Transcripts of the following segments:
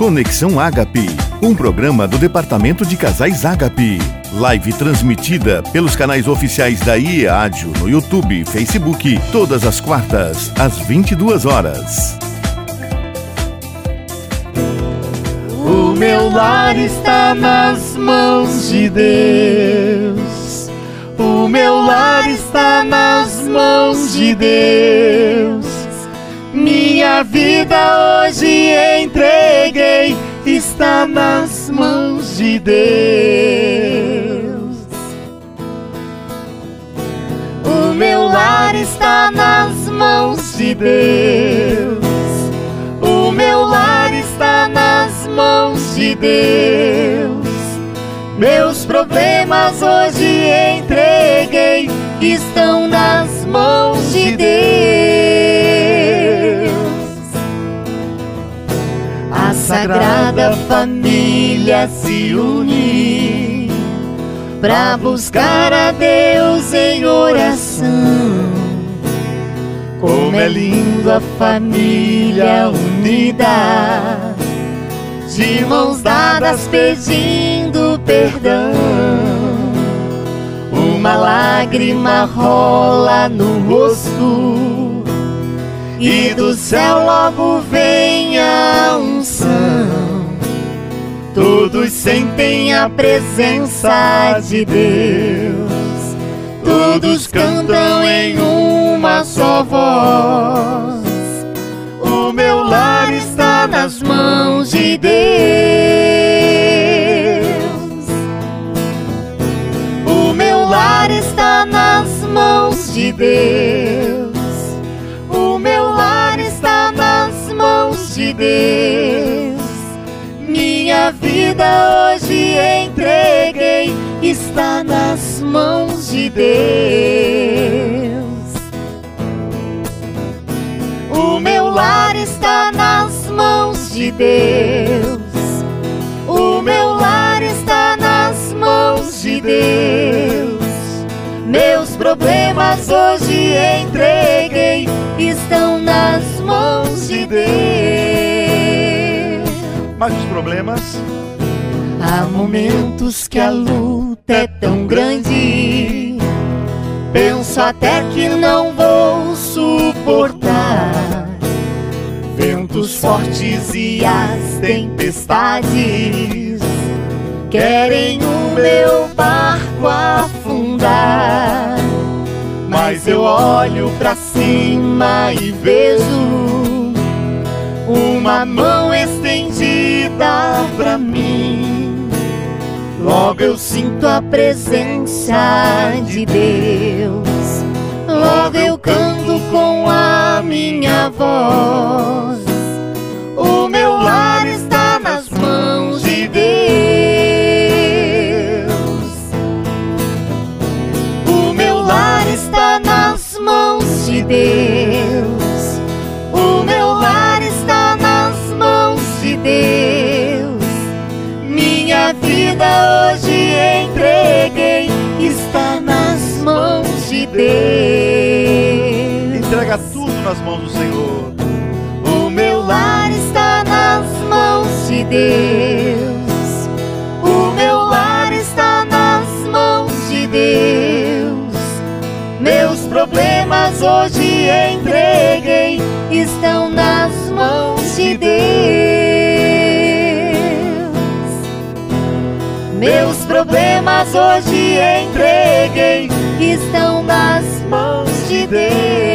Conexão Ágape, um programa do Departamento de Casais Ágape. Live transmitida pelos canais oficiais da IEADIO no YouTube e Facebook, todas as quartas, às 22 horas. O meu lar está nas mãos de Deus. O meu lar está nas mãos de Deus. Minha vida hoje entreguei, está nas mãos de Deus. O meu lar está nas mãos de Deus. O meu lar está nas mãos de Deus. Meus problemas hoje entreguei, estão nas mãos de Deus. Sagrada família se une para buscar a Deus em oração. Como é lindo a família unida, de mãos dadas pedindo perdão. Uma lágrima rola no rosto, e do céu logo vem a unção. Todos sentem a presença de Deus, todos cantam em uma só voz. O meu lar está nas mãos de Deus. O meu lar está nas mãos de Deus. De Deus. Minha vida hoje entreguei, está nas mãos de Deus. O meu lar está nas mãos de Deus. O meu lar está nas mãos de Deus. Meus problemas hoje entreguei, estão nas mãos de Deus. Mas os problemas Há momentos que a luta é tão grande, penso até que não vou suportar. Ventos fortes e as tempestades querem o meu barco afundar. Mas eu olho pra cima e vejo uma mão estendida pra mim. Logo eu sinto a presença de Deus. Logo eu canto com a minha voz. Entrega tudo nas mãos do Senhor. O meu lar está nas mãos de Deus. O meu lar está nas mãos de Deus. Meus problemas hoje entreguei, estão nas mãos de Deus. Meus problemas hoje entreguei, estão nas mãos de Deus.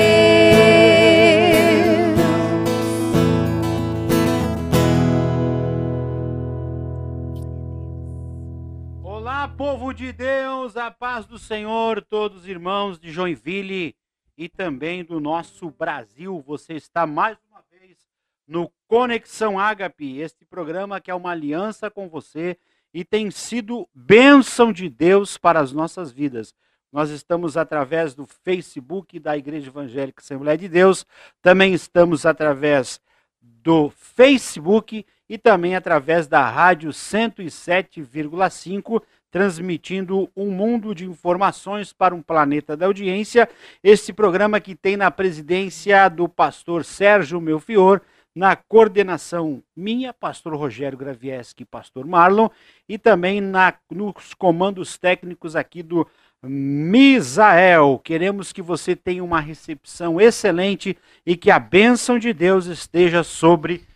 De Deus, a paz do Senhor, todos os irmãos de Joinville e também do nosso Brasil. Você está mais uma vez no Conexão Ágape, este programa que é uma aliança com você e tem sido bênção de Deus para as nossas vidas. Nós estamos através do Facebook da Igreja Evangélica Assembleia de Deus, também estamos através do Facebook e também através da Rádio 107,5, transmitindo um mundo de informações para um planeta da audiência. Este programa que tem na presidência do pastor Sérgio Melfior, na coordenação minha, pastor Rogério Gravieski pastor Marlon, e também na, nos comandos técnicos aqui do Misael. Queremos que você tenha uma recepção excelente e que a bênção de Deus esteja sobre a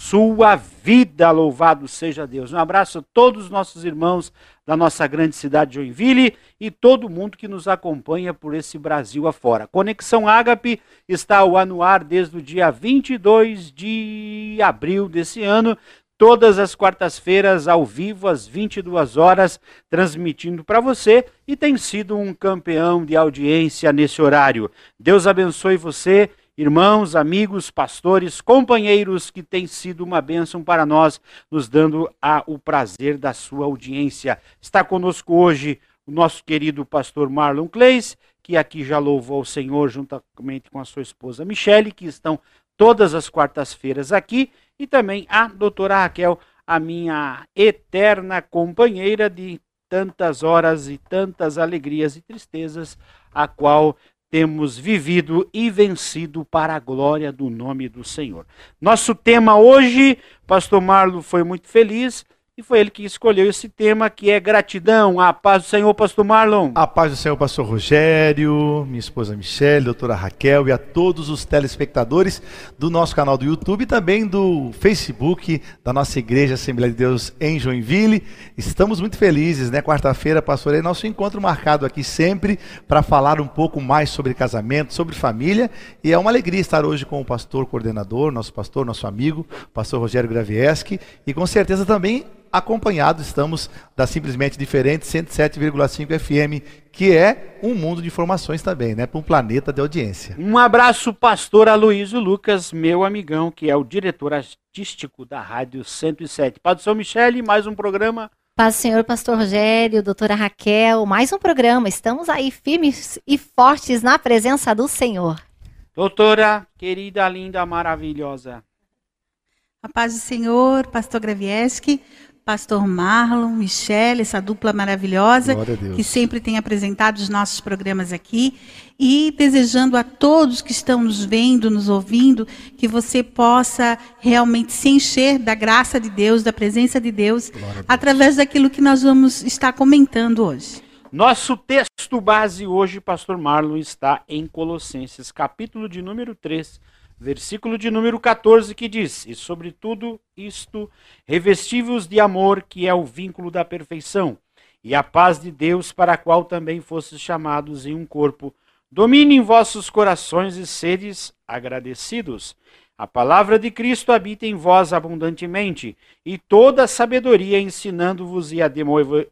sua vida. Louvado seja Deus. Um abraço a todos os nossos irmãos da nossa grande cidade de Joinville e todo mundo que nos acompanha por esse Brasil afora. Conexão Ágape está ao anuar desde o dia 22 de abril desse ano todas as quartas-feiras ao vivo às 22 horas, transmitindo para você e tem sido um campeão de audiência nesse horário. Deus abençoe você, irmãos, amigos, pastores, companheiros que tem sido uma bênção para nós, nos dando a, o prazer da sua audiência. Está conosco hoje o nosso querido pastor Marlon Clays, que aqui já louvou ao Senhor juntamente com a sua esposa Michele, que estão todas as quartas-feiras aqui e também a doutora Raquel, a minha eterna companheira de tantas horas e tantas alegrias e tristezas, a qual temos vivido e vencido para a glória do nome do Senhor. Nosso tema hoje, pastor Marlo foi muito feliz e foi ele que escolheu esse tema, que é gratidão. A paz do Senhor, pastor Marlon. A paz do Senhor, pastor Rogério, minha esposa Michelle, doutora Raquel e a todos os telespectadores do nosso canal do YouTube e também do Facebook da nossa Igreja Assembleia de Deus em Joinville. Estamos muito felizes, né? Quarta-feira, pastor, é nosso encontro marcado aqui sempre para falar um pouco mais sobre casamento, sobre família. E é uma alegria estar hoje com o pastor coordenador, nosso pastor, nosso amigo, pastor Rogério Gravieski, e com certeza também acompanhados estamos da Simplesmente Diferente 107,5 FM, que é um mundo de informações também, né? Para um planeta de audiência. Um abraço, pastor Aloysio Lucas, meu amigão, que é o diretor artístico da Rádio 107. Padre São Michele, mais um programa. Paz Senhor, pastor Rogério, doutora Raquel, mais um programa. Estamos aí firmes e fortes na presença do Senhor. Doutora, querida, linda, maravilhosa. A paz do Senhor, pastor Gravieski, pastor Marlon, Michelle, essa dupla maravilhosa que sempre tem apresentado os nossos programas aqui e desejando a todos que estão nos vendo, nos ouvindo, que você possa realmente se encher da graça de Deus, da presença de Deus, Deus. através daquilo que nós vamos estar comentando hoje. Nosso texto base hoje, pastor Marlon, está em Colossenses, capítulo de número 3, versículo de número 14, que diz: E sobre tudo isto, revestivos de amor, que é o vínculo da perfeição, e a paz de Deus, para a qual também fostes chamados em um corpo, domine em vossos corações e sedes agradecidos. A palavra de Cristo habita em vós abundantemente, e toda a sabedoria ensinando-vos e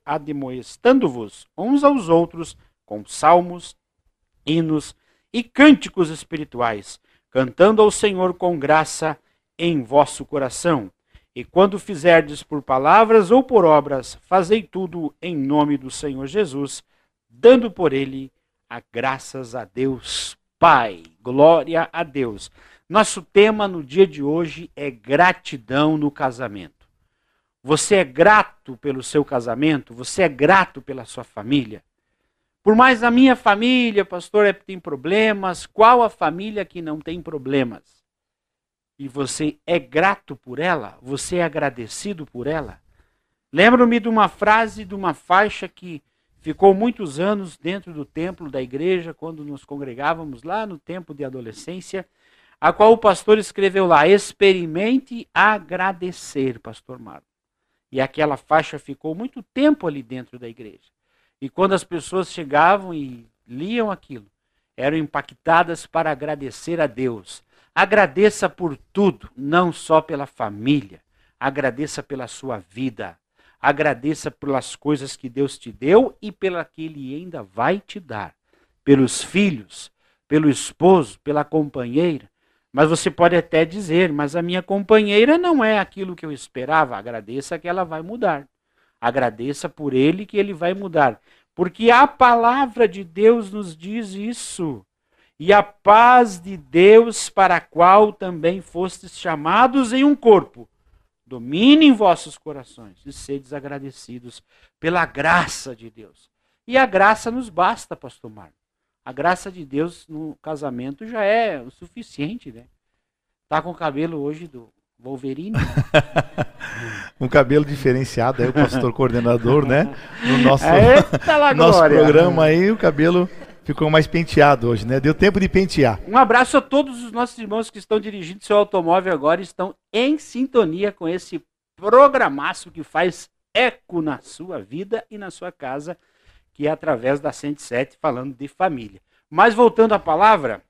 ademoestando-vos uns aos outros com salmos, hinos e cânticos espirituais cantando ao Senhor com graça em vosso coração. E quando fizerdes por palavras ou por obras, fazei tudo em nome do Senhor Jesus, dando por ele a graças a Deus Pai. Glória a Deus. Nosso tema no dia de hoje é gratidão no casamento. Você é grato pelo seu casamento? Você é grato pela sua família? Por mais a minha família, pastor, é, tem problemas, qual a família que não tem problemas? E você é grato por ela? Você é agradecido por ela? Lembro-me de uma frase, de uma faixa que ficou muitos anos dentro do templo da igreja, quando nos congregávamos lá no tempo de adolescência, a qual o pastor escreveu lá: experimente agradecer, pastor Marco. E aquela faixa ficou muito tempo ali dentro da igreja. E quando as pessoas chegavam e liam aquilo, eram impactadas para agradecer a Deus. Agradeça por tudo, não só pela família. Agradeça pela sua vida. Agradeça pelas coisas que Deus te deu e pela que Ele ainda vai te dar. Pelos filhos, pelo esposo, pela companheira. Mas você pode até dizer, mas a minha companheira não é aquilo que eu esperava. Agradeça que ela vai mudar. Agradeça por ele que ele vai mudar. Porque a palavra de Deus nos diz isso. E a paz de Deus, para a qual também fostes chamados em um corpo, domine em vossos corações e sedes agradecidos pela graça de Deus. E a graça nos basta, pastor Marco. A graça de Deus no casamento já é o suficiente, né? Tá com o cabelo hoje do Wolverine? um cabelo diferenciado aí, o pastor coordenador, né? No nosso, Eita, nosso programa aí, o cabelo ficou mais penteado hoje, né? Deu tempo de pentear. Um abraço a todos os nossos irmãos que estão dirigindo seu automóvel agora e estão em sintonia com esse programaço que faz eco na sua vida e na sua casa, que é através da 107 falando de família. Mas voltando à palavra,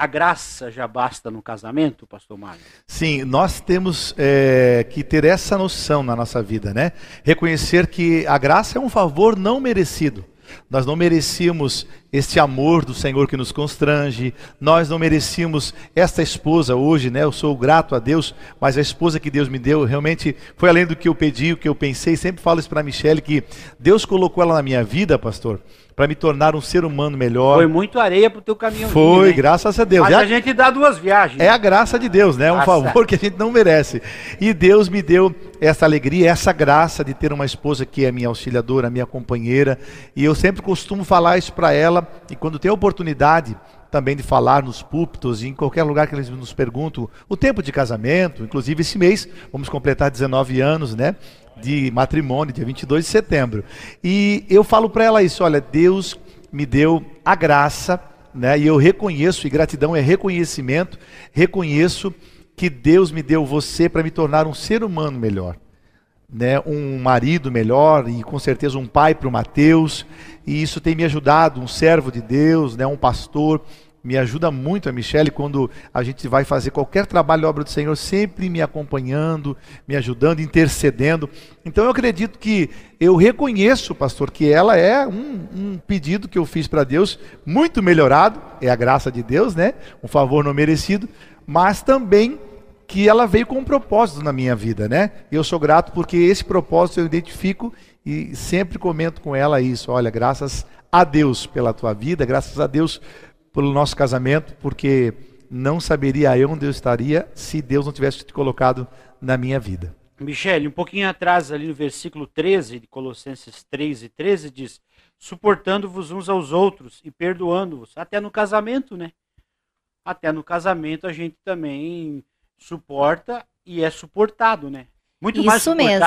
a graça já basta no casamento, pastor Mário? Sim, nós temos é, que ter essa noção na nossa vida, né? Reconhecer que a graça é um favor não merecido. Nós não merecíamos este amor do Senhor que nos constrange, nós não merecíamos esta esposa hoje, né? Eu sou grato a Deus, mas a esposa que Deus me deu realmente foi além do que eu pedi, o que eu pensei. Sempre falo isso para a Michelle que Deus colocou ela na minha vida, pastor, para me tornar um ser humano melhor. Foi muito areia pro teu caminho. Foi, né? graças a Deus. Mas é a, a, gente dá duas viagens. É a graça de Deus, né? É um favor que a gente não merece. E Deus me deu essa alegria, essa graça de ter uma esposa que é minha auxiliadora, minha companheira. E eu sempre costumo falar isso para ela. E quando tem a oportunidade também de falar nos púlpitos e em qualquer lugar que eles nos perguntam o tempo de casamento, inclusive esse mês vamos completar 19 anos, né? de matrimônio, dia 22 de setembro. E eu falo para ela isso: olha, Deus me deu a graça, né? E eu reconheço, e gratidão é reconhecimento, reconheço que Deus me deu você para me tornar um ser humano melhor. Né, um marido melhor e com certeza um pai para o Mateus, e isso tem me ajudado, um servo de Deus, né, um pastor, me ajuda muito a Michelle quando a gente vai fazer qualquer trabalho obra do Senhor, sempre me acompanhando, me ajudando, intercedendo. Então eu acredito que eu reconheço, pastor, que ela é um, um pedido que eu fiz para Deus, muito melhorado, é a graça de Deus, né? Um favor não merecido, mas também que ela veio com um propósito na minha vida, né? E eu sou grato porque esse propósito eu identifico e sempre comento com ela isso. Olha, graças a Deus pela tua vida, graças a Deus pelo nosso casamento, porque não saberia eu onde eu estaria se Deus não tivesse te colocado na minha vida. Michele, um pouquinho atrás, ali no versículo 13 de Colossenses 3 e 13, diz: suportando-vos uns aos outros e perdoando-vos. Até no casamento, né? Até no casamento a gente também suporta e é suportado, né? Muito Isso mesmo.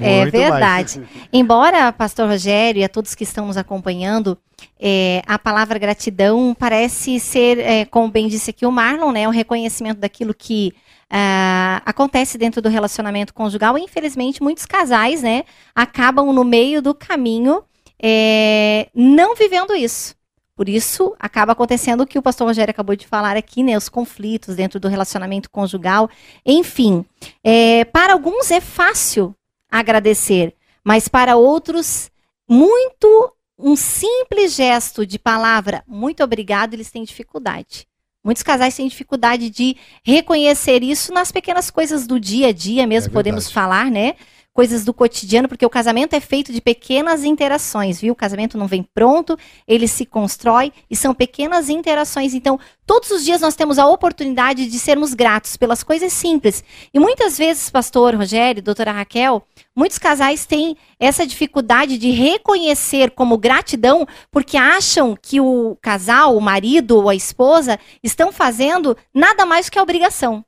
É verdade. Mais. Embora, Pastor Rogério e a todos que estão nos acompanhando, é, a palavra gratidão parece ser, é, como bem disse aqui o Marlon, né, o reconhecimento daquilo que uh, acontece dentro do relacionamento conjugal. E, infelizmente, muitos casais né, acabam no meio do caminho é, não vivendo isso. Por isso, acaba acontecendo o que o pastor Rogério acabou de falar aqui, né? Os conflitos dentro do relacionamento conjugal. Enfim, é, para alguns é fácil agradecer, mas para outros, muito um simples gesto de palavra, muito obrigado, eles têm dificuldade. Muitos casais têm dificuldade de reconhecer isso nas pequenas coisas do dia a dia, mesmo é podemos falar, né? Coisas do cotidiano, porque o casamento é feito de pequenas interações, viu? O casamento não vem pronto, ele se constrói e são pequenas interações. Então, todos os dias nós temos a oportunidade de sermos gratos pelas coisas simples. E muitas vezes, pastor Rogério, doutora Raquel, muitos casais têm essa dificuldade de reconhecer como gratidão, porque acham que o casal, o marido ou a esposa estão fazendo nada mais que a obrigação.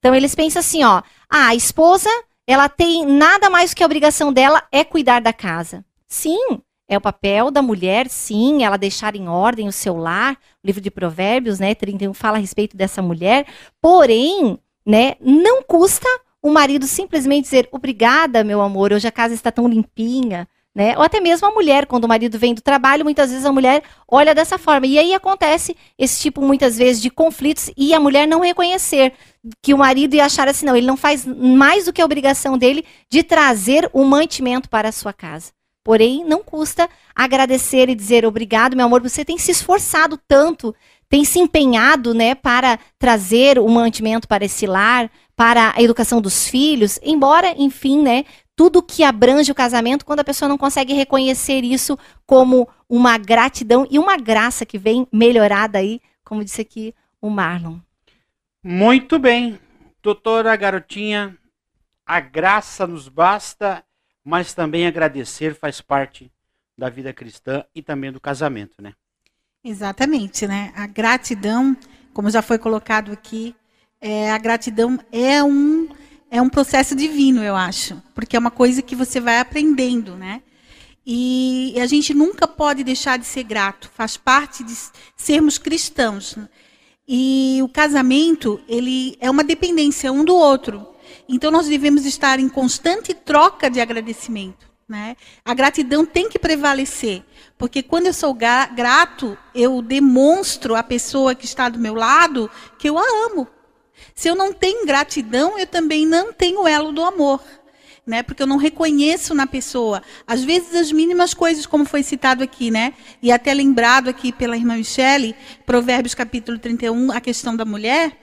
Então eles pensam assim, ó, ah, a esposa ela tem nada mais que a obrigação dela é cuidar da casa. Sim, é o papel da mulher, sim, ela deixar em ordem o seu lar. O livro de Provérbios, né, 31 fala a respeito dessa mulher. Porém, né, não custa o marido simplesmente dizer: "Obrigada, meu amor, hoje a casa está tão limpinha". Né? Ou até mesmo a mulher, quando o marido vem do trabalho, muitas vezes a mulher olha dessa forma. E aí acontece esse tipo, muitas vezes, de conflitos e a mulher não reconhecer que o marido ia achar assim, não, ele não faz mais do que a obrigação dele de trazer o mantimento para a sua casa. Porém, não custa agradecer e dizer obrigado, meu amor, você tem se esforçado tanto, tem se empenhado, né, para trazer o mantimento para esse lar, para a educação dos filhos, embora, enfim, né, tudo que abrange o casamento, quando a pessoa não consegue reconhecer isso como uma gratidão e uma graça que vem melhorada aí, como disse aqui o Marlon. Muito bem, doutora Garotinha, a graça nos basta, mas também agradecer faz parte da vida cristã e também do casamento, né? Exatamente, né? A gratidão, como já foi colocado aqui, é, a gratidão é um, é um processo divino, eu acho, porque é uma coisa que você vai aprendendo, né? E a gente nunca pode deixar de ser grato, faz parte de sermos cristãos. E o casamento, ele é uma dependência um do outro. Então nós devemos estar em constante troca de agradecimento. Né? A gratidão tem que prevalecer, porque quando eu sou grato, eu demonstro à pessoa que está do meu lado que eu a amo. Se eu não tenho gratidão, eu também não tenho elo do amor né? Porque eu não reconheço na pessoa. Às vezes as mínimas coisas, como foi citado aqui, né? E até lembrado aqui pela irmã Michele, Provérbios capítulo 31, a questão da mulher,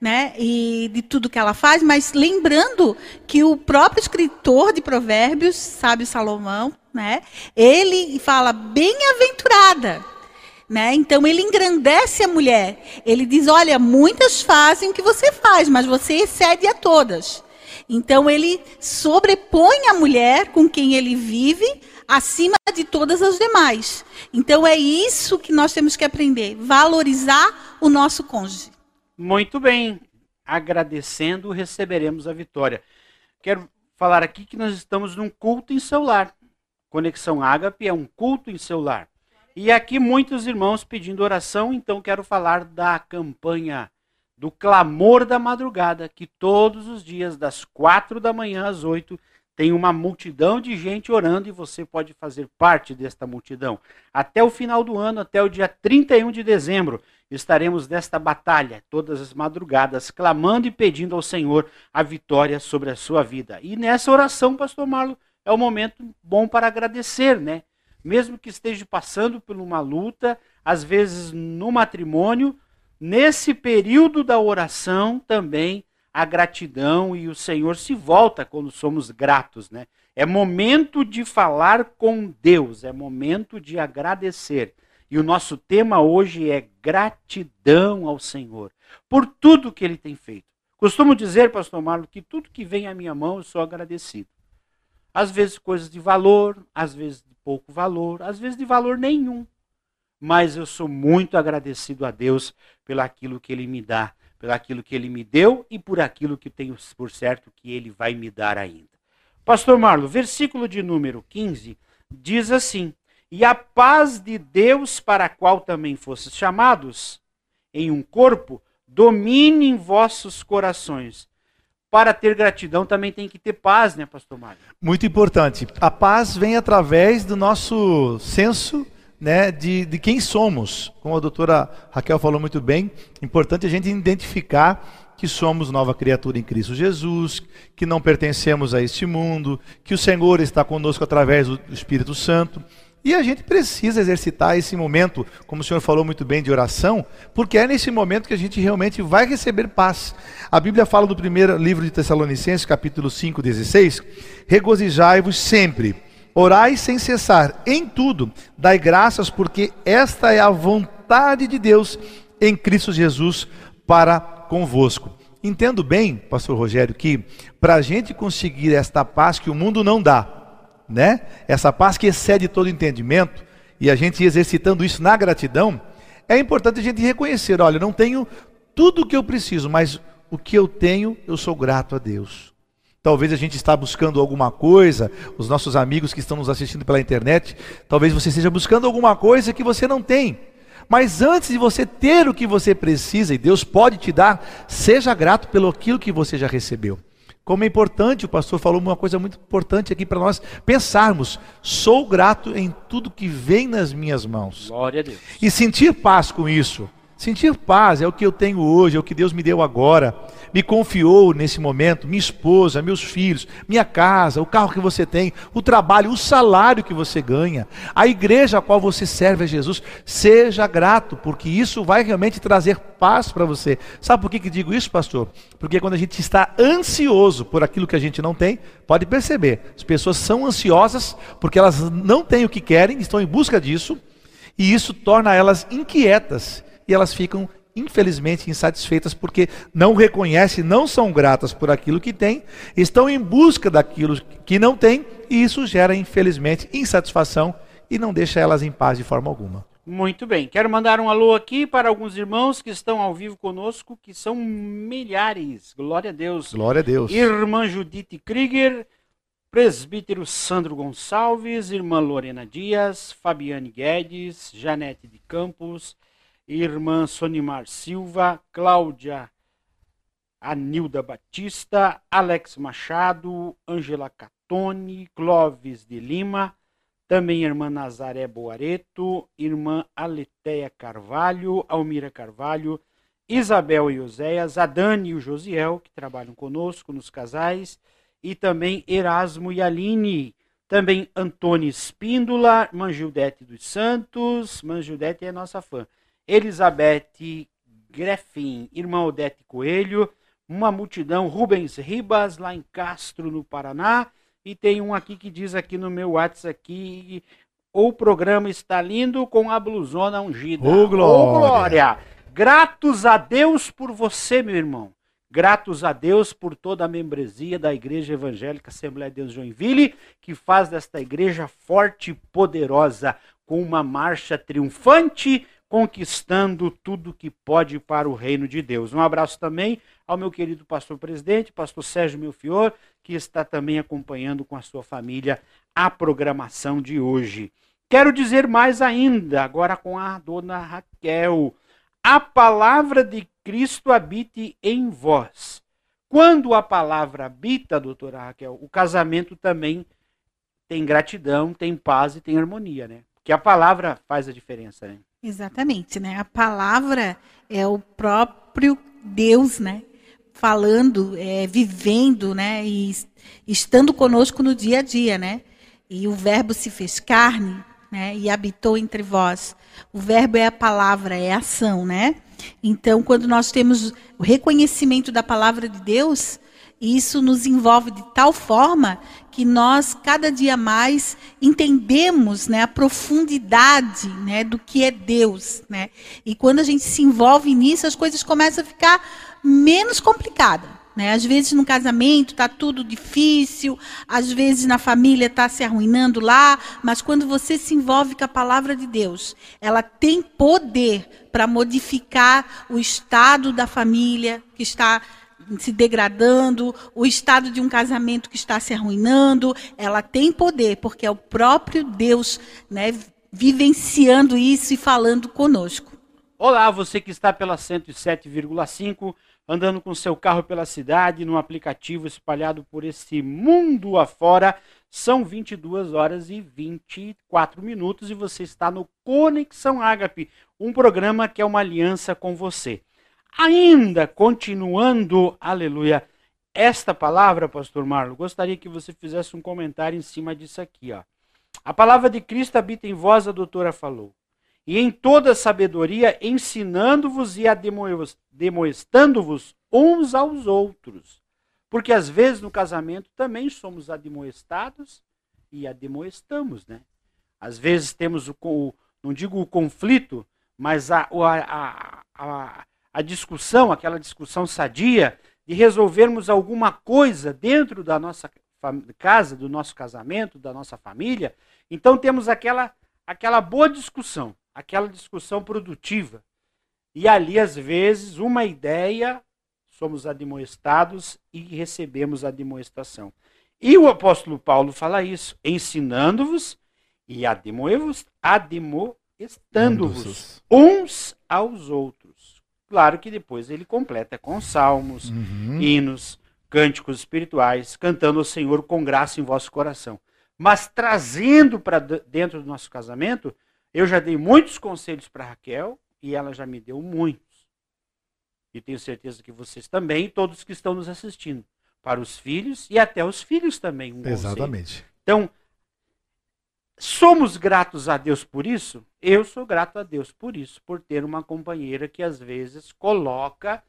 né? E de tudo que ela faz, mas lembrando que o próprio escritor de Provérbios, sábio Salomão, né? Ele fala bem-aventurada. Né? Então ele engrandece a mulher. Ele diz: Olha, muitas fazem o que você faz, mas você excede a todas. Então ele sobrepõe a mulher com quem ele vive acima de todas as demais. Então é isso que nós temos que aprender, valorizar o nosso cônjuge. Muito bem. Agradecendo, receberemos a vitória. Quero falar aqui que nós estamos num culto em celular. Conexão Ágape é um culto em celular. E aqui muitos irmãos pedindo oração, então quero falar da campanha do clamor da madrugada, que todos os dias, das quatro da manhã às oito, tem uma multidão de gente orando e você pode fazer parte desta multidão. Até o final do ano, até o dia 31 de dezembro, estaremos nesta batalha, todas as madrugadas, clamando e pedindo ao Senhor a vitória sobre a sua vida. E nessa oração, pastor Marlo, é o momento bom para agradecer, né? Mesmo que esteja passando por uma luta, às vezes no matrimônio, Nesse período da oração também a gratidão e o Senhor se volta quando somos gratos, né? É momento de falar com Deus, é momento de agradecer. E o nosso tema hoje é gratidão ao Senhor por tudo que ele tem feito. Costumo dizer, pastor Marlon, que tudo que vem à minha mão eu sou agradecido. Às vezes coisas de valor, às vezes de pouco valor, às vezes de valor nenhum mas eu sou muito agradecido a Deus pelo aquilo que Ele me dá, pelo aquilo que Ele me deu e por aquilo que tenho por certo que Ele vai me dar ainda. Pastor Marlo, versículo de número 15 diz assim: E a paz de Deus, para a qual também fostes chamados, em um corpo, domine em vossos corações. Para ter gratidão também tem que ter paz, né, pastor Mário? Muito importante. A paz vem através do nosso senso né, de, de quem somos. Como a doutora Raquel falou muito bem, importante a gente identificar que somos nova criatura em Cristo Jesus, que não pertencemos a este mundo, que o Senhor está conosco através do Espírito Santo. E a gente precisa exercitar esse momento, como o senhor falou muito bem, de oração, porque é nesse momento que a gente realmente vai receber paz. A Bíblia fala no primeiro livro de Tessalonicenses, capítulo 5, 16: Regozijai-vos sempre Orai sem cessar, em tudo, dai graças, porque esta é a vontade de Deus em Cristo Jesus para convosco. Entendo bem, pastor Rogério, que para a gente conseguir esta paz que o mundo não dá, né? Essa paz que excede todo entendimento, e a gente exercitando isso na gratidão, é importante a gente reconhecer, olha, eu não tenho tudo o que eu preciso, mas o que eu tenho, eu sou grato a Deus. Talvez a gente está buscando alguma coisa, os nossos amigos que estão nos assistindo pela internet, talvez você esteja buscando alguma coisa que você não tem. Mas antes de você ter o que você precisa, e Deus pode te dar, seja grato pelo aquilo que você já recebeu. Como é importante, o pastor falou uma coisa muito importante aqui para nós pensarmos: sou grato em tudo que vem nas minhas mãos. Glória a Deus. E sentir paz com isso. Sentir paz é o que eu tenho hoje, é o que Deus me deu agora me confiou nesse momento, minha esposa, meus filhos, minha casa, o carro que você tem, o trabalho, o salário que você ganha, a igreja a qual você serve a Jesus, seja grato, porque isso vai realmente trazer paz para você. Sabe por que, que digo isso, pastor? Porque quando a gente está ansioso por aquilo que a gente não tem, pode perceber, as pessoas são ansiosas porque elas não têm o que querem, estão em busca disso, e isso torna elas inquietas e elas ficam infelizmente insatisfeitas porque não reconhecem, não são gratas por aquilo que têm, estão em busca daquilo que não têm e isso gera infelizmente insatisfação e não deixa elas em paz de forma alguma. Muito bem. Quero mandar um alô aqui para alguns irmãos que estão ao vivo conosco, que são milhares. Glória a Deus. Glória a Deus. Irmã Judite Krieger, presbítero Sandro Gonçalves, irmã Lorena Dias, Fabiane Guedes, Janete de Campos, irmã Sonimar Silva, Cláudia Anilda Batista, Alex Machado, Angela Catone, Clóvis de Lima, também irmã Nazaré Boareto, irmã Aleteia Carvalho, Almira Carvalho, Isabel e Oséias, a Dani e o Josiel, que trabalham conosco nos casais, e também Erasmo e Aline, também Antônio Espíndola, Manjildete dos Santos, Manjildete é nossa fã, Elizabeth Greffin, irmã Odete Coelho, uma multidão, Rubens Ribas, lá em Castro, no Paraná, e tem um aqui que diz aqui no meu WhatsApp aqui, o programa está lindo com a blusona ungida. Ô, oh, glória. Oh, glória! Gratos a Deus por você, meu irmão. Gratos a Deus por toda a membresia da Igreja Evangélica Assembleia de Deus Joinville, que faz desta igreja forte e poderosa, com uma marcha triunfante, conquistando tudo que pode para o reino de Deus. Um abraço também ao meu querido pastor presidente, pastor Sérgio Melfior, que está também acompanhando com a sua família a programação de hoje. Quero dizer mais ainda, agora com a dona Raquel. A palavra de Cristo habite em vós. Quando a palavra habita, doutora Raquel, o casamento também tem gratidão, tem paz e tem harmonia, né? Porque a palavra faz a diferença, né? Exatamente, né? A palavra é o próprio Deus, né? falando, é, vivendo, né? E estando conosco no dia a dia, né? E o verbo se fez carne, né? E habitou entre vós. O verbo é a palavra, é a ação, né? Então, quando nós temos o reconhecimento da palavra de Deus, isso nos envolve de tal forma que nós cada dia mais entendemos né, a profundidade né, do que é Deus. Né? E quando a gente se envolve nisso, as coisas começam a ficar menos complicada. Né? Às vezes no casamento está tudo difícil, às vezes na família está se arruinando lá, mas quando você se envolve com a palavra de Deus, ela tem poder para modificar o estado da família que está se degradando, o estado de um casamento que está se arruinando, ela tem poder, porque é o próprio Deus né, vivenciando isso e falando conosco. Olá, você que está pela 107,5 andando com seu carro pela cidade, num aplicativo espalhado por esse mundo afora. São 22 horas e 24 minutos e você está no Conexão Ágape, um programa que é uma aliança com você. Ainda continuando, aleluia, esta palavra, pastor Marlon, gostaria que você fizesse um comentário em cima disso aqui, ó. A palavra de Cristo habita em vós, a doutora falou e em toda sabedoria, ensinando-vos e admoestando-vos uns aos outros. Porque às vezes no casamento também somos admoestados e admoestamos, né? Às vezes temos o, o não digo o conflito, mas a, a, a, a discussão, aquela discussão sadia de resolvermos alguma coisa dentro da nossa casa, do nosso casamento, da nossa família. Então temos aquela aquela boa discussão aquela discussão produtiva. E ali, às vezes, uma ideia, somos admoestados e recebemos a admoestação. E o apóstolo Paulo fala isso, ensinando-vos e admoestando-vos uns aos outros. Claro que depois ele completa com salmos, uhum. hinos, cânticos espirituais, cantando ao Senhor com graça em vosso coração. Mas trazendo para dentro do nosso casamento eu já dei muitos conselhos para Raquel e ela já me deu muitos. E tenho certeza que vocês também, todos que estão nos assistindo, para os filhos e até os filhos também. Um Exatamente. Conselho. Então, somos gratos a Deus por isso? Eu sou grato a Deus por isso, por ter uma companheira que às vezes coloca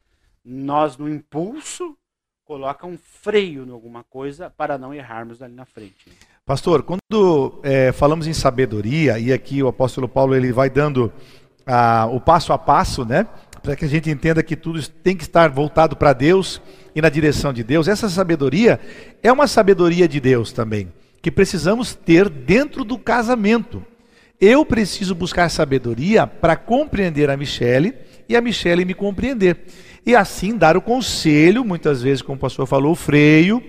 nós no impulso, coloca um freio em alguma coisa para não errarmos ali na frente. Pastor, quando é, falamos em sabedoria, e aqui o apóstolo Paulo ele vai dando o passo a passo, né? Para que a gente entenda que tudo tem que estar voltado para Deus e na direção de Deus. Essa sabedoria é uma sabedoria de Deus também, que precisamos ter dentro do casamento. eu preciso buscar sabedoria para compreender a Michele e a Michele me compreender. E assim dar o conselho, muitas vezes, como o pastor falou, o freio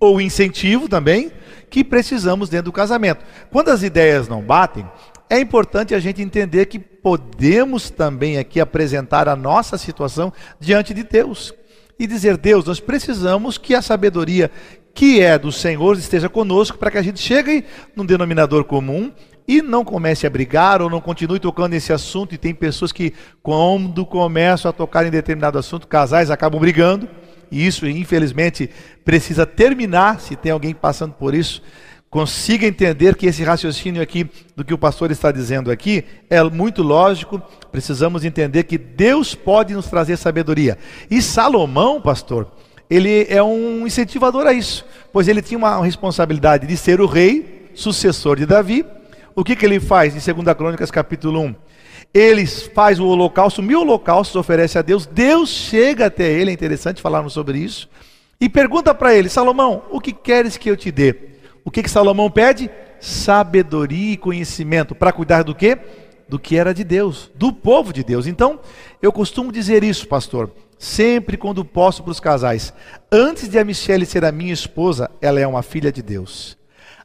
ou incentivo também, que precisamos dentro do casamento. Quando as ideias não batem, é importante a gente entender que podemos também aqui apresentar a nossa situação diante de Deus e dizer: Deus, nós precisamos que a sabedoria que é do Senhor esteja conosco para que a gente chegue num denominador comum e não comece a brigar ou não continue tocando nesse assunto. E tem pessoas que, quando começam a tocar em determinado assunto, casais acabam brigando. E isso, infelizmente, precisa terminar. Se tem alguém passando por isso, consiga entender que esse raciocínio aqui do que o pastor está dizendo aqui é muito lógico. Precisamos entender que Deus pode nos trazer sabedoria. E Salomão, pastor, ele é um incentivador a isso, pois ele tinha uma responsabilidade de ser o rei, sucessor de Davi. O que, que ele faz em 2 Crônicas capítulo 1? Ele faz o holocausto, mil holocaustos oferece a Deus, Deus chega até ele, é interessante falarmos sobre isso, e pergunta para ele, Salomão, o que queres que eu te dê? O que, que Salomão pede? Sabedoria e conhecimento. Para cuidar do quê? Do que era de Deus, do povo de Deus. Então, eu costumo dizer isso, pastor, sempre quando posso para os casais. Antes de a Michelle ser a minha esposa, ela é uma filha de Deus.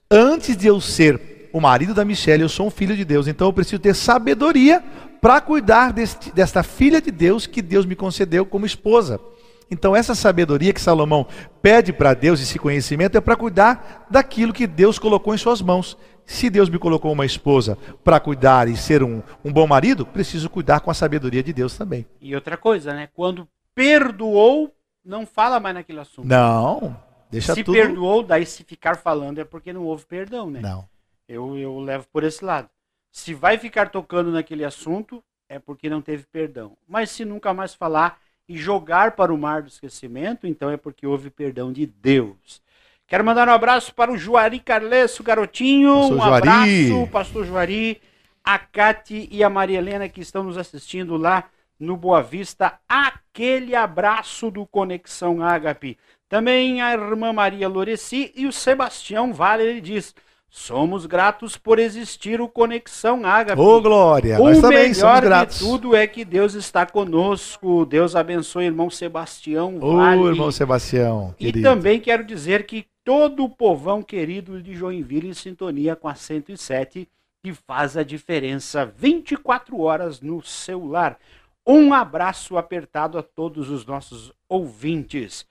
Antes de eu ser o marido da Michelle, eu sou um filho de Deus. Então eu preciso ter sabedoria para cuidar deste, desta filha de Deus que Deus me concedeu como esposa. Então, essa sabedoria que Salomão pede para Deus, esse conhecimento, é para cuidar daquilo que Deus colocou em suas mãos. Se Deus me colocou uma esposa para cuidar e ser um, um bom marido, preciso cuidar com a sabedoria de Deus também. E outra coisa, né? Quando perdoou, não fala mais naquele assunto. Não, deixa se tudo... Se perdoou, daí se ficar falando é porque não houve perdão, né? Não. Eu, eu levo por esse lado. Se vai ficar tocando naquele assunto, é porque não teve perdão. Mas se nunca mais falar, e jogar para o mar do esquecimento, então é porque houve perdão de Deus. Quero mandar um abraço para o Juari Carlesso, garotinho. Pastor um Juari. abraço, pastor Juari, a Cate e a Maria Helena que estão nos assistindo lá no Boa Vista. Aquele abraço do Conexão Ágape. Também a irmã Maria Loreci e o Sebastião Vale, ele diz: Somos gratos por existir o Conexão Ágape. Ô, Glória! O Nós também somos gratos. de tudo é que Deus está conosco. Deus abençoe irmão Sebastião Ô, vale. irmão Sebastião, querido. E também quero dizer que todo o povão querido de Joinville em sintonia com a 107, que faz a diferença 24 horas no celular. Um abraço apertado a todos os nossos ouvintes.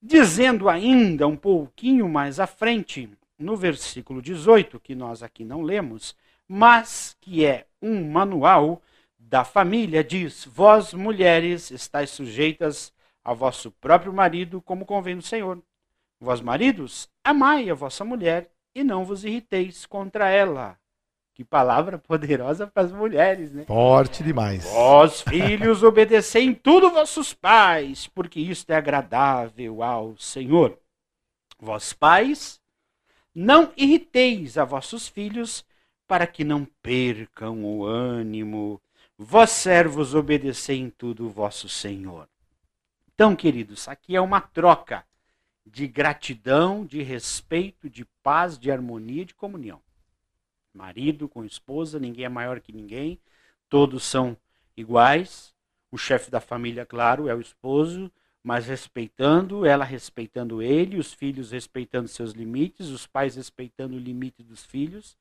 Dizendo ainda um pouquinho mais à frente, no versículo 18, que nós aqui não lemos, mas que é um manual da família, diz: Vós, mulheres, estáis sujeitas a vosso próprio marido, como convém no Senhor. Vós, maridos, amai a vossa mulher e não vos irriteis contra ela. Que palavra poderosa para as mulheres, né? Forte demais. Vós, filhos, obedecei em tudo vossos pais, porque isto é agradável ao Senhor. Vós, pais, não irriteis a vossos filhos, para que não percam o ânimo. Vós, servos, obedecei em tudo o vosso Senhor. Então, queridos, aqui é uma troca de gratidão, de respeito, de paz, de harmonia, de comunhão. Marido com esposa, ninguém é maior que ninguém, todos são iguais. O chefe da família, claro, é o esposo, mas respeitando, ela respeitando ele, os filhos respeitando seus limites, os pais respeitando o limite dos filhos,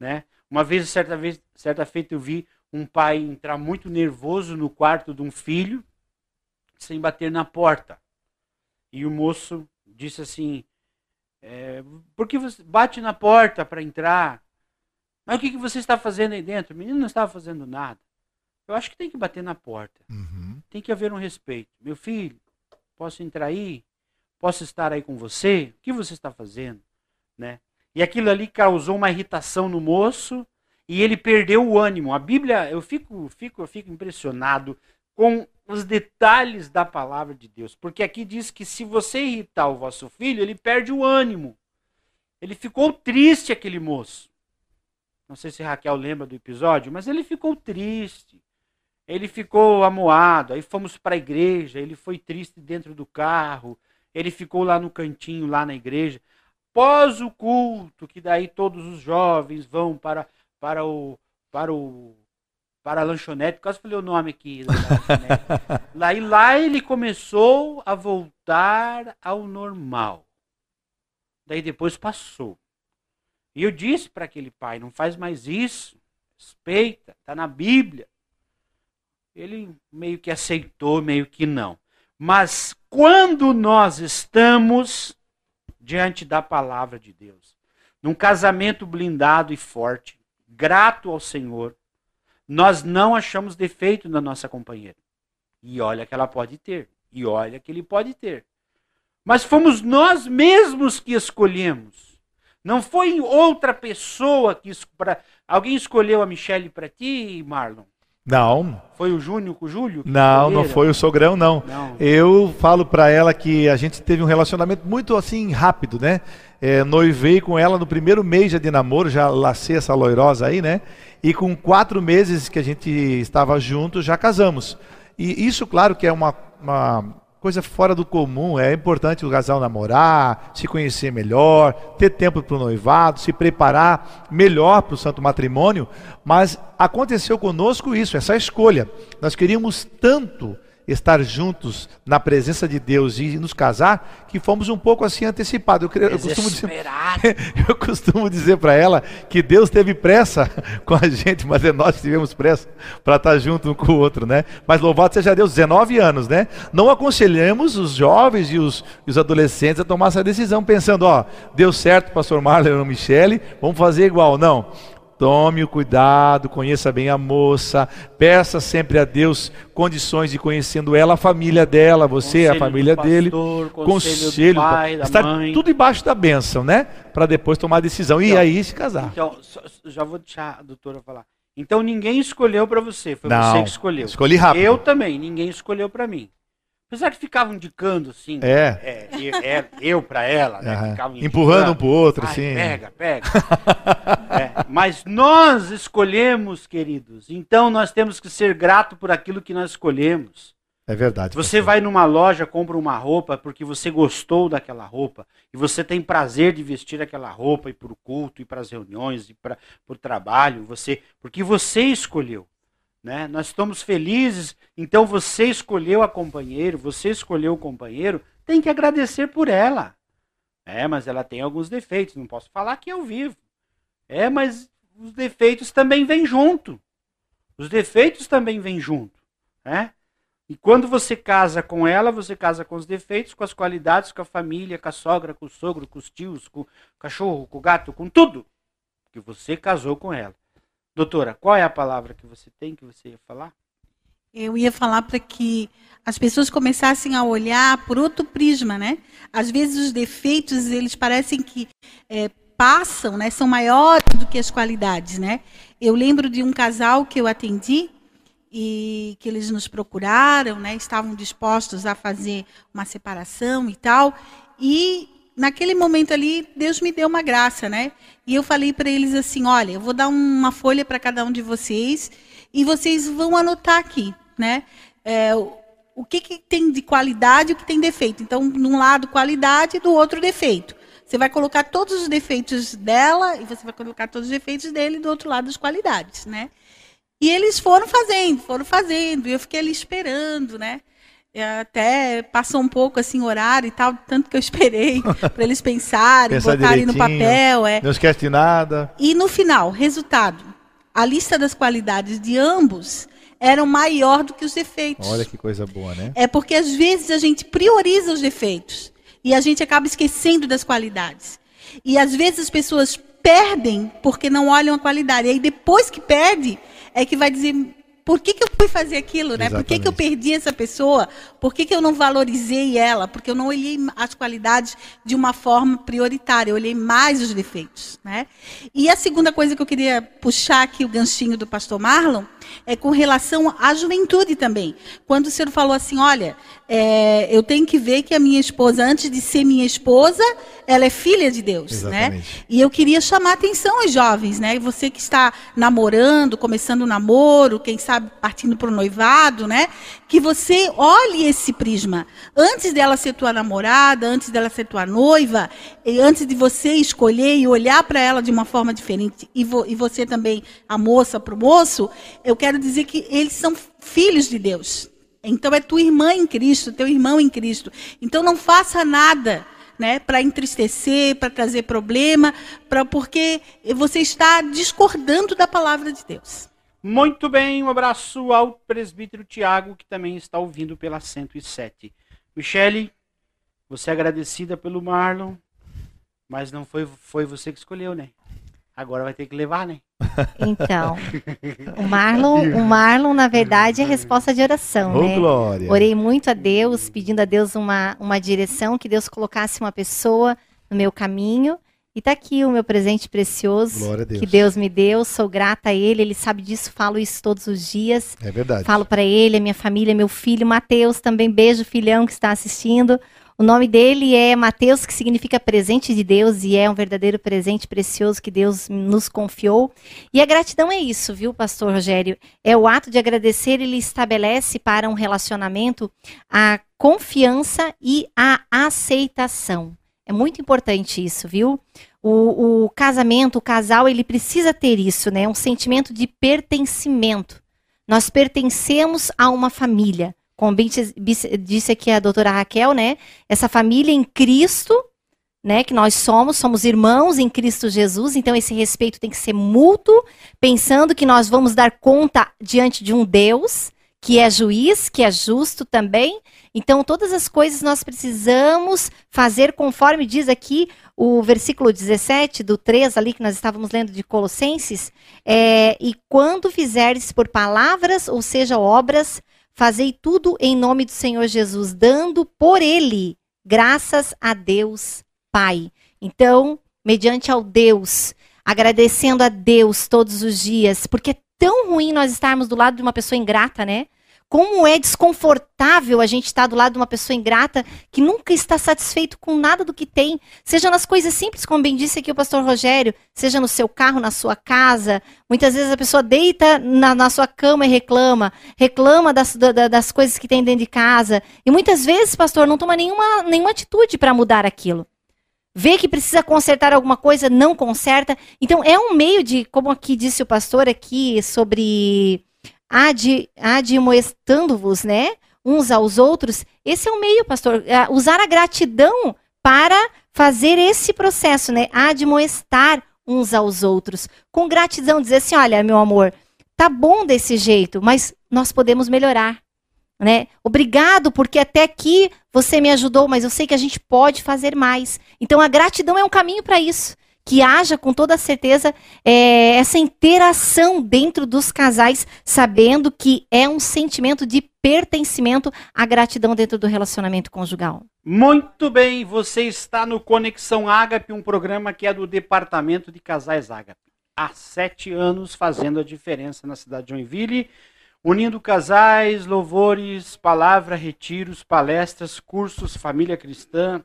né? Uma vez, certa vez, certa feita eu vi um pai entrar muito nervoso no quarto de um filho, sem bater na porta. E o moço disse assim: é, Por que você bate na porta para entrar? Mas o que, que você está fazendo aí dentro? O menino não estava fazendo nada. Eu acho que tem que bater na porta. Uhum. Tem que haver um respeito. Meu filho, Posso entrar aí? Posso estar aí com você? O que você está fazendo? Né? E aquilo ali causou uma irritação no moço e ele perdeu o ânimo. A Bíblia, eu fico, fico, eu fico impressionado com os detalhes da palavra de Deus, porque aqui diz que se você irritar o vosso filho, ele perde o ânimo. Ele ficou triste aquele moço. Não sei se Raquel lembra do episódio, mas ele ficou triste. Ele ficou amoado, aí fomos para a igreja, ele foi triste dentro do carro, ele ficou lá no cantinho, lá na igreja. Pós o culto, que daí todos os jovens vão para, para o para o para a lanchonete, quase falei o nome aqui. lá e lá ele começou a voltar ao normal. Daí depois passou. E eu disse para aquele pai: não faz mais isso, respeita, está na Bíblia. Ele meio que aceitou, meio que não. Mas quando nós estamos diante da palavra de Deus, num casamento blindado e forte, grato ao Senhor, nós não achamos defeito na nossa companheira. E olha que ela pode ter, e olha que ele pode ter. Mas fomos nós mesmos que escolhemos. Não foi outra pessoa que. Alguém escolheu a Michelle para ti, Marlon? Não. Foi o Júnior com o Júlio? Não, não foi o sogrão, não. não. Eu falo para ela que a gente teve um relacionamento muito assim rápido, né? É, noivei com ela no primeiro mês de namoro, já lacei essa loirosa aí, né? E com quatro meses que a gente estava junto, já casamos. E isso, claro, que é uma, uma coisa fora do comum. É importante o casal namorar, se conhecer melhor, ter tempo para o noivado, se preparar melhor para o santo matrimônio. Mas aconteceu conosco isso, essa escolha. Nós queríamos tanto estar juntos na presença de Deus e nos casar, que fomos um pouco assim antecipados. Eu, eu costumo dizer, eu costumo dizer para ela que Deus teve pressa com a gente, mas é nós que tivemos pressa para estar junto um com o outro, né? Mas louvado seja Deus, 19 anos, né? Não aconselhamos os jovens e os, e os adolescentes a tomar essa decisão pensando, ó, deu certo, pastor Marlon e Michele, vamos fazer igual. Não. Tome o cuidado, conheça bem a moça, peça sempre a Deus condições de conhecendo ela, a família dela, você, conselho a família pastor, dele, conselho, conselho do pai, da mãe. tudo embaixo da bênção, né? Para depois tomar a decisão então, e aí se casar. Então, já vou deixar a doutora falar. Então ninguém escolheu para você, foi Não, você que escolheu. Escolhi rápido. Eu também, ninguém escolheu para mim. Apesar que ficavam indicando, assim. É. é, é eu para ela, né? Uhum. Empurrando um pro outro, assim. Pega, pega. é, mas nós escolhemos, queridos. Então nós temos que ser grato por aquilo que nós escolhemos. É verdade. Você pastor. vai numa loja, compra uma roupa porque você gostou daquela roupa e você tem prazer de vestir aquela roupa e para o culto e para as reuniões e para o trabalho, você porque você escolheu. Né? Nós estamos felizes, então você escolheu a companheiro, você escolheu o companheiro, tem que agradecer por ela. É, mas ela tem alguns defeitos, não posso falar que eu vivo. É, mas os defeitos também vêm junto. Os defeitos também vêm junto, né? E quando você casa com ela, você casa com os defeitos, com as qualidades, com a família, com a sogra, com o sogro, com os tios, com o cachorro, com o gato, com tudo. Que você casou com ela. Doutora, qual é a palavra que você tem que você ia falar? Eu ia falar para que as pessoas começassem a olhar por outro prisma, né? Às vezes os defeitos eles parecem que é, passam, né? São maiores do que as qualidades, né? Eu lembro de um casal que eu atendi e que eles nos procuraram, né? Estavam dispostos a fazer uma separação e tal. E naquele momento ali, Deus me deu uma graça, né? E eu falei para eles assim: olha, eu vou dar uma folha para cada um de vocês e vocês vão anotar aqui, né? É, o, o que, que tem de qualidade e o que tem defeito. Então, num lado, qualidade, do outro, defeito. Você vai colocar todos os defeitos dela e você vai colocar todos os defeitos dele, do outro lado, as qualidades, né? E eles foram fazendo, foram fazendo, e eu fiquei ali esperando, né? Até passou um pouco assim o horário e tal, tanto que eu esperei para eles pensarem, Pensar botarem no papel. É. Não esquece de nada. E no final, resultado: a lista das qualidades de ambos era maior do que os defeitos. Olha que coisa boa, né? É porque às vezes a gente prioriza os defeitos e a gente acaba esquecendo das qualidades. E às vezes as pessoas perdem porque não olham a qualidade. E aí depois que perde, é que vai dizer por que, que eu fui fazer aquilo, né? Por que, que eu perdi essa pessoa? Por que, que eu não valorizei ela? Porque eu não olhei as qualidades de uma forma prioritária, eu olhei mais os defeitos, né? E a segunda coisa que eu queria puxar aqui o ganchinho do pastor Marlon é com relação à juventude também. Quando o senhor falou assim, olha, é, eu tenho que ver que a minha esposa, antes de ser minha esposa, ela é filha de Deus, né? Exatamente. né? E eu queria chamar a atenção aos jovens, né? Você que está namorando, começando o namoro, quem sabe partindo para o noivado, né? Que você olhe esse prisma. Antes dela ser tua namorada, antes dela ser tua noiva, antes de você escolher e olhar para ela de uma forma diferente, e, vo, e você também, a moça para o moço, eu quero dizer que eles são filhos de Deus. Então é tua irmã em Cristo, teu irmão em Cristo. Então não faça nada né, para entristecer, para trazer problema, para porque você está discordando da palavra de Deus. Muito bem, um abraço ao presbítero Tiago, que também está ouvindo pela 107. Michele, você é agradecida pelo Marlon, mas não foi, foi você que escolheu, né? Agora vai ter que levar, né? Então, o Marlon, o Marlon, na verdade, é resposta de oração, oh, né? Glória. Orei muito a Deus, pedindo a Deus uma, uma direção, que Deus colocasse uma pessoa no meu caminho. E tá aqui o meu presente precioso Deus. que Deus me deu. Sou grata a Ele, Ele sabe disso, falo isso todos os dias. É verdade. Falo para Ele, a minha família, meu filho Mateus também. Beijo, filhão que está assistindo. O nome dele é Mateus, que significa presente de Deus e é um verdadeiro presente precioso que Deus nos confiou. E a gratidão é isso, viu, pastor Rogério? É o ato de agradecer, ele estabelece para um relacionamento a confiança e a aceitação. É muito importante isso, viu? O, o casamento, o casal, ele precisa ter isso, né? Um sentimento de pertencimento. Nós pertencemos a uma família como bem disse aqui a doutora Raquel, né? Essa família em Cristo, né? Que nós somos, somos irmãos em Cristo Jesus, então esse respeito tem que ser mútuo, pensando que nós vamos dar conta diante de um Deus que é juiz, que é justo também. Então, todas as coisas nós precisamos fazer conforme diz aqui o versículo 17 do 3 ali que nós estávamos lendo de Colossenses. É, e quando fizeres por palavras, ou seja, obras, Fazei tudo em nome do Senhor Jesus, dando por ele graças a Deus Pai. Então, mediante ao Deus, agradecendo a Deus todos os dias, porque é tão ruim nós estarmos do lado de uma pessoa ingrata, né? Como é desconfortável a gente estar do lado de uma pessoa ingrata que nunca está satisfeito com nada do que tem, seja nas coisas simples, como bem disse aqui o pastor Rogério, seja no seu carro, na sua casa. Muitas vezes a pessoa deita na, na sua cama e reclama, reclama das, da, das coisas que tem dentro de casa. E muitas vezes, pastor, não toma nenhuma, nenhuma atitude para mudar aquilo vê que precisa consertar alguma coisa, não conserta. Então é um meio de, como aqui disse o pastor aqui sobre adi, admoestando-vos, né? Uns aos outros. Esse é o meio, pastor. É, usar a gratidão para fazer esse processo, né? Admoestar uns aos outros. Com gratidão, dizer assim: olha, meu amor, tá bom desse jeito, mas nós podemos melhorar. Né? Obrigado, porque até aqui você me ajudou, mas eu sei que a gente pode fazer mais. Então a gratidão é um caminho para isso que haja com toda certeza é, essa interação dentro dos casais, sabendo que é um sentimento de pertencimento à gratidão dentro do relacionamento conjugal. Muito bem, você está no Conexão Ágape, um programa que é do Departamento de Casais Ágape. Há sete anos fazendo a diferença na cidade de Joinville, unindo casais, louvores, palavra, retiros, palestras, cursos, família cristã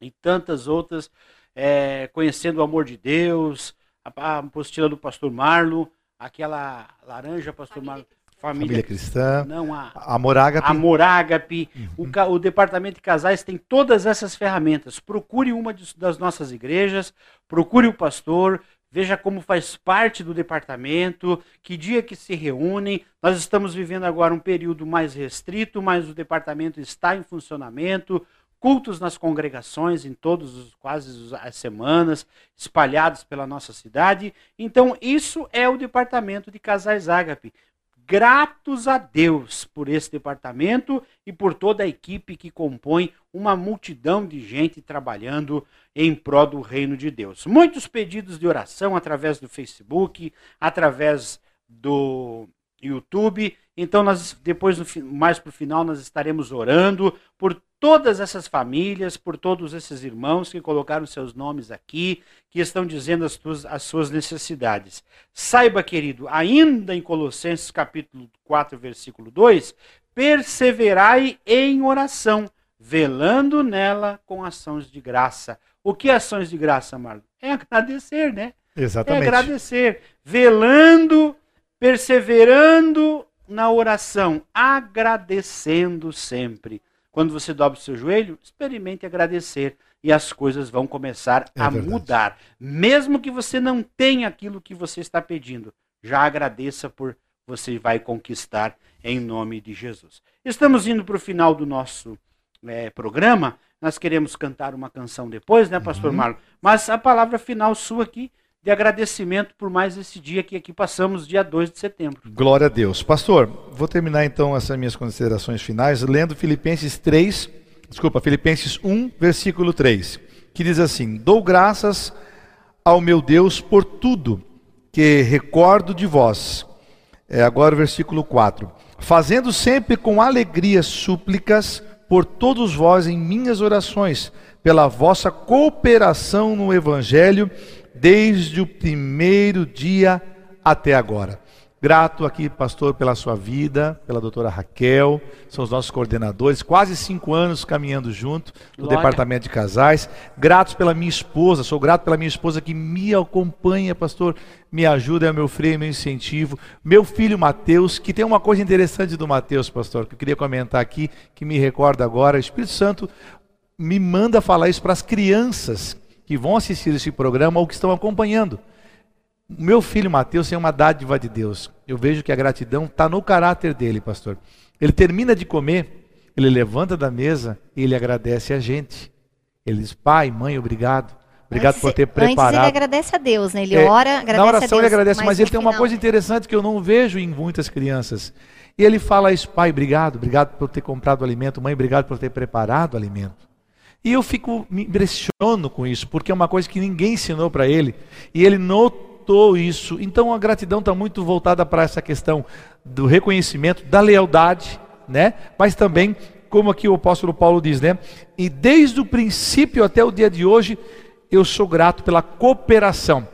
e tantas outras é, conhecendo o amor de Deus, a, a apostila do pastor Marlo, aquela laranja, pastor Marlo. Família, família, cristã, não a Amor Ágape. Amor Ágape. Uhum. O, o, departamento de casais tem todas essas ferramentas. Procure uma de, das nossas igrejas, procure o pastor, veja como faz parte do departamento, que dia que se reúnem. Nós estamos vivendo agora um período mais restrito, mas o departamento está em funcionamento cultos nas congregações em todos os quase as semanas, espalhados pela nossa cidade. Então, isso é o departamento de Casais Ágape. Gratos a Deus por esse departamento e por toda a equipe que compõe uma multidão de gente trabalhando em prol do reino de Deus. Muitos pedidos de oração através do Facebook, através do YouTube. Então, nós depois, mais para o final, nós estaremos orando por todas essas famílias, por todos esses irmãos que colocaram seus nomes aqui, que estão dizendo as, tuas, as suas necessidades. Saiba, querido, ainda em Colossenses capítulo 4, versículo 2, perseverai em oração, velando nela com ações de graça. O que é ações de graça, Marlon? É agradecer, né? Exatamente. É agradecer, velando, perseverando na oração, agradecendo sempre. Quando você dobra o seu joelho, experimente agradecer e as coisas vão começar é a verdade. mudar. Mesmo que você não tenha aquilo que você está pedindo, já agradeça por você vai conquistar em nome de Jesus. Estamos indo para o final do nosso é, programa. Nós queremos cantar uma canção depois, né, Pastor uhum. Marlon? Mas a palavra final sua aqui de agradecimento por mais esse dia que aqui passamos, dia 2 de setembro. Glória a Deus. Pastor, vou terminar então essas minhas considerações finais lendo Filipenses 3, desculpa, Filipenses 1, versículo 3, que diz assim: Dou graças ao meu Deus por tudo que recordo de vós. É agora o versículo 4. Fazendo sempre com alegria súplicas por todos vós em minhas orações, pela vossa cooperação no evangelho desde o primeiro dia até agora. Grato aqui, pastor, pela sua vida, pela doutora Raquel, são os nossos coordenadores, quase cinco anos caminhando junto no Glória. departamento de casais. Gratos pela minha esposa, sou grato pela minha esposa que me acompanha, pastor, me ajuda, é meu freio, meu incentivo. Meu filho Mateus, que tem uma coisa interessante do Mateus, pastor, que eu queria comentar aqui, que me recorda agora. O Espírito Santo me manda falar isso para as crianças que vão assistir esse programa ou que estão acompanhando. Meu filho Mateus tem uma dádiva de Deus. Eu vejo que a gratidão está no caráter dele, pastor. Ele termina de comer, ele levanta da mesa e ele agradece a gente. Ele diz: Pai, mãe, obrigado. Obrigado antes, por ter preparado. Antes ele agradece a Deus, né? Ele é, ora, agradece Na oração a Deus, ele agradece, mas, mas ele tem final... uma coisa interessante que eu não vejo em muitas crianças. E ele fala isso: Pai, obrigado, obrigado por ter comprado o alimento. Mãe, obrigado por ter preparado o alimento. E eu fico, me impressiono com isso, porque é uma coisa que ninguém ensinou para ele. E ele notou isso. Então a gratidão está muito voltada para essa questão do reconhecimento, da lealdade, né? Mas também, como aqui o apóstolo Paulo diz, né? E desde o princípio até o dia de hoje, eu sou grato pela cooperação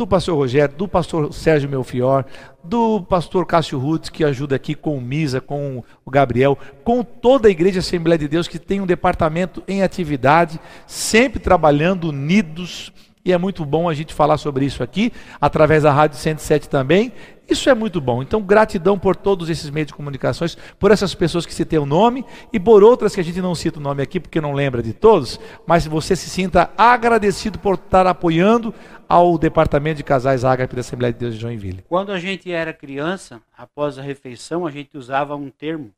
do pastor Rogério, do pastor Sérgio Melfior, do pastor Cássio Rutz, que ajuda aqui com o Misa, com o Gabriel, com toda a Igreja Assembleia de Deus, que tem um departamento em atividade, sempre trabalhando unidos, e é muito bom a gente falar sobre isso aqui, através da Rádio 107 também. Isso é muito bom. Então, gratidão por todos esses meios de comunicações, por essas pessoas que citei o nome e por outras que a gente não cita o nome aqui porque não lembra de todos, mas você se sinta agradecido por estar apoiando ao Departamento de Casais Ágape da Assembleia de Deus de Joinville. Quando a gente era criança, após a refeição, a gente usava um termo,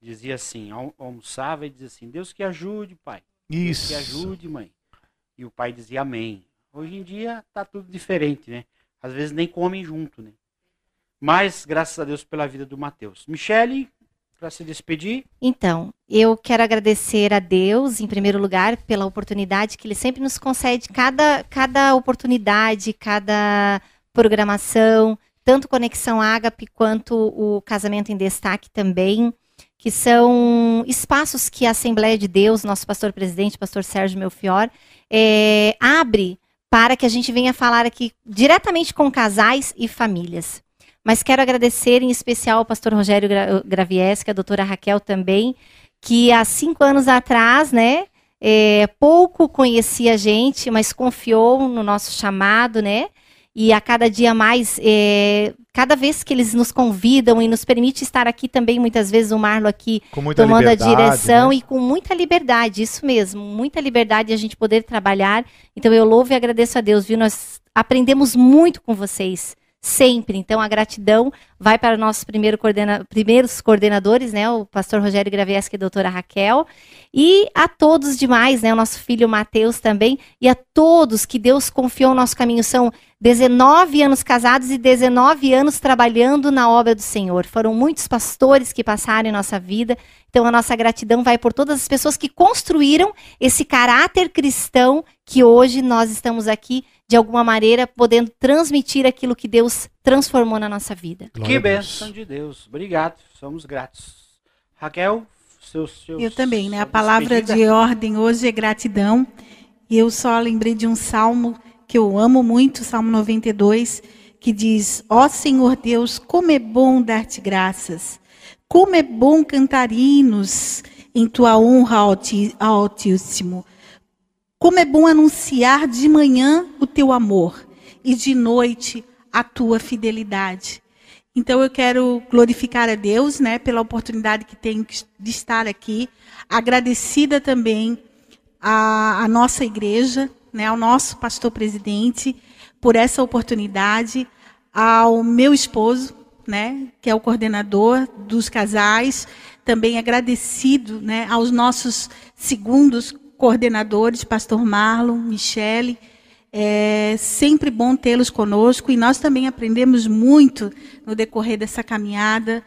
dizia assim, almoçava e dizia assim, Deus que ajude, pai. Isso. Deus que ajude, mãe. E o pai dizia amém. Hoje em dia tá tudo diferente, né? Às vezes nem comem junto, né? Mas graças a Deus pela vida do Mateus. Michele, para se despedir? Então, eu quero agradecer a Deus, em primeiro lugar, pela oportunidade que Ele sempre nos concede, cada, cada oportunidade, cada programação, tanto Conexão Ágape quanto o Casamento em Destaque também, que são espaços que a Assembleia de Deus, nosso pastor presidente, pastor Sérgio Melfior, é, abre para que a gente venha falar aqui diretamente com casais e famílias. Mas quero agradecer em especial ao pastor Rogério Gravieski, a doutora Raquel também, que há cinco anos atrás, né, é, pouco conhecia a gente, mas confiou no nosso chamado, né? E a cada dia mais, é, cada vez que eles nos convidam e nos permite estar aqui também, muitas vezes o Marlo aqui tomando a direção né? e com muita liberdade, isso mesmo, muita liberdade de a gente poder trabalhar. Então eu louvo e agradeço a Deus, viu? Nós aprendemos muito com vocês sempre. Então, a gratidão vai para nossos primeiro coordena primeiros coordenadores, né, o pastor Rogério Gravieski e a doutora Raquel, e a todos demais, né, o nosso filho Mateus também, e a todos que Deus confiou no nosso caminho. São 19 anos casados e 19 anos trabalhando na obra do Senhor. Foram muitos pastores que passaram em nossa vida. Então, a nossa gratidão vai por todas as pessoas que construíram esse caráter cristão que hoje nós estamos aqui de alguma maneira, podendo transmitir aquilo que Deus transformou na nossa vida. Glória que bênção de Deus. Obrigado, somos gratos. Raquel, seus. seus eu também, né? A palavra despedida. de ordem hoje é gratidão. E eu só lembrei de um salmo que eu amo muito, Salmo 92, que diz: Ó oh Senhor Deus, como é bom dar-te graças Como é bom cantar hinos em tua honra, Altíssimo. Como é bom anunciar de manhã o teu amor e de noite a tua fidelidade. Então eu quero glorificar a Deus, né, pela oportunidade que tenho de estar aqui, agradecida também à, à nossa igreja, né, ao nosso pastor presidente por essa oportunidade, ao meu esposo, né, que é o coordenador dos casais, também agradecido, né, aos nossos segundos coordenadores, pastor Marlon, Michele, é sempre bom tê-los conosco e nós também aprendemos muito no decorrer dessa caminhada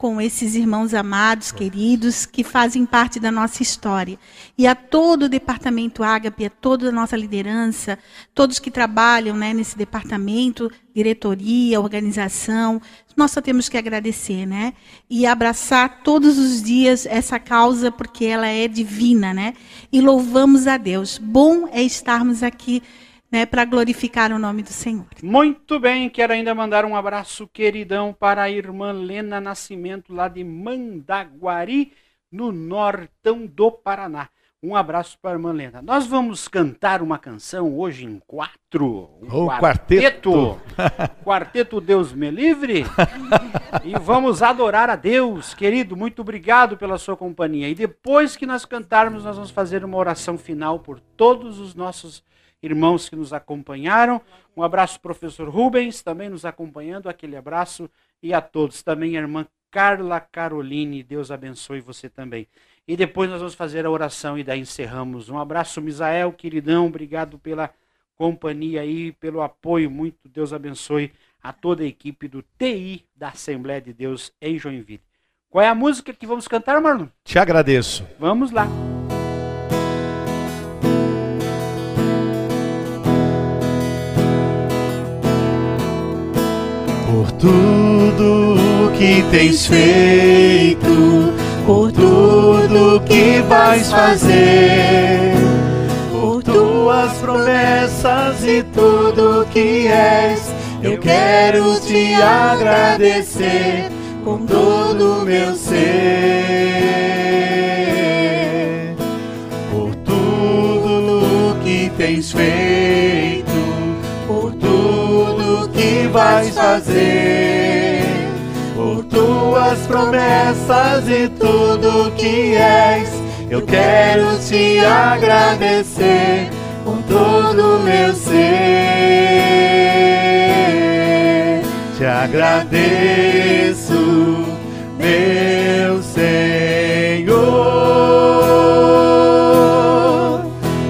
com esses irmãos amados, queridos, que fazem parte da nossa história. E a todo o departamento Ágape, a toda a nossa liderança, todos que trabalham né, nesse departamento, diretoria, organização, nós só temos que agradecer, né? E abraçar todos os dias essa causa, porque ela é divina, né? E louvamos a Deus. Bom é estarmos aqui né, para glorificar o nome do Senhor. Muito bem, quero ainda mandar um abraço queridão para a irmã Lena Nascimento, lá de Mandaguari, no nortão do Paraná. Um abraço para a irmã Lena. Nós vamos cantar uma canção hoje em quatro. Um oh, quarteto. Quarteto Deus me livre. e vamos adorar a Deus. Querido, muito obrigado pela sua companhia. E depois que nós cantarmos, nós vamos fazer uma oração final por todos os nossos irmãos que nos acompanharam. Um abraço, professor Rubens, também nos acompanhando. Aquele abraço. E a todos. Também a irmã Carla Caroline. Deus abençoe você também. E depois nós vamos fazer a oração e daí encerramos. Um abraço, Misael, queridão. Obrigado pela companhia aí, pelo apoio. Muito Deus abençoe a toda a equipe do TI da Assembleia de Deus em Joinville. Qual é a música que vamos cantar, Marlon? Te agradeço. Vamos lá. Tudo que tens feito, por tudo que vais fazer, por tuas promessas e tudo que és. Eu quero te agradecer com todo o meu ser, por tudo que tens feito vais fazer, por tuas promessas e tudo que és. Eu quero te agradecer com todo o meu ser. Te agradeço, meu Senhor.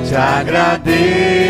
Te agradeço,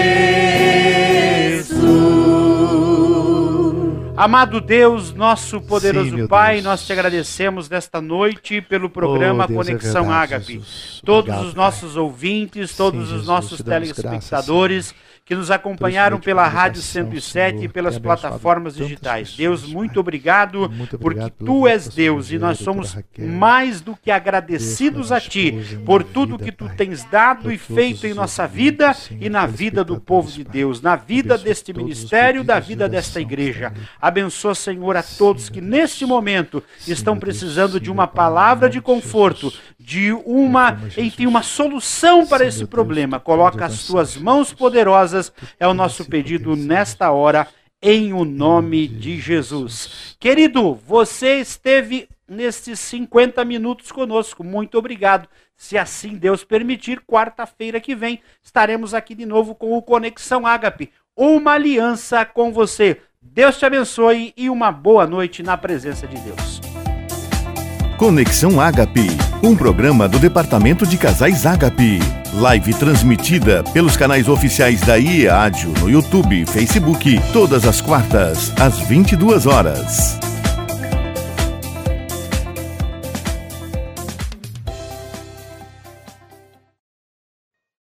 Amado Deus, nosso poderoso Sim, Pai, Deus. nós te agradecemos nesta noite pelo programa oh, Deus, é Conexão é verdade, Ágape. Todos Obrigado, os nossos pai. ouvintes, todos Sim, os Jesus, nossos telespectadores. Graças, que nos acompanharam pela Rádio 107 Senhor, e pelas plataformas digitais. Deus, muito obrigado, muito obrigado porque Tu és Deus e nós somos mais do que agradecidos a Ti por tudo que Tu tens dado e feito em nossa vida e na vida do povo de Deus, na vida deste ministério, da vida desta igreja. Abençoa, Senhor, a todos que neste momento estão precisando de uma palavra de conforto, de uma, enfim, uma solução para esse problema. Coloca as tuas mãos poderosas, é o nosso pedido nesta hora, em o nome de Jesus. Querido, você esteve nesses 50 minutos conosco, muito obrigado. Se assim Deus permitir, quarta-feira que vem estaremos aqui de novo com o Conexão Ágape, uma aliança com você. Deus te abençoe e uma boa noite na presença de Deus. Conexão Ágape, um programa do Departamento de Casais Ágape. Live transmitida pelos canais oficiais da IEADIO no YouTube e Facebook, todas as quartas, às 22 horas.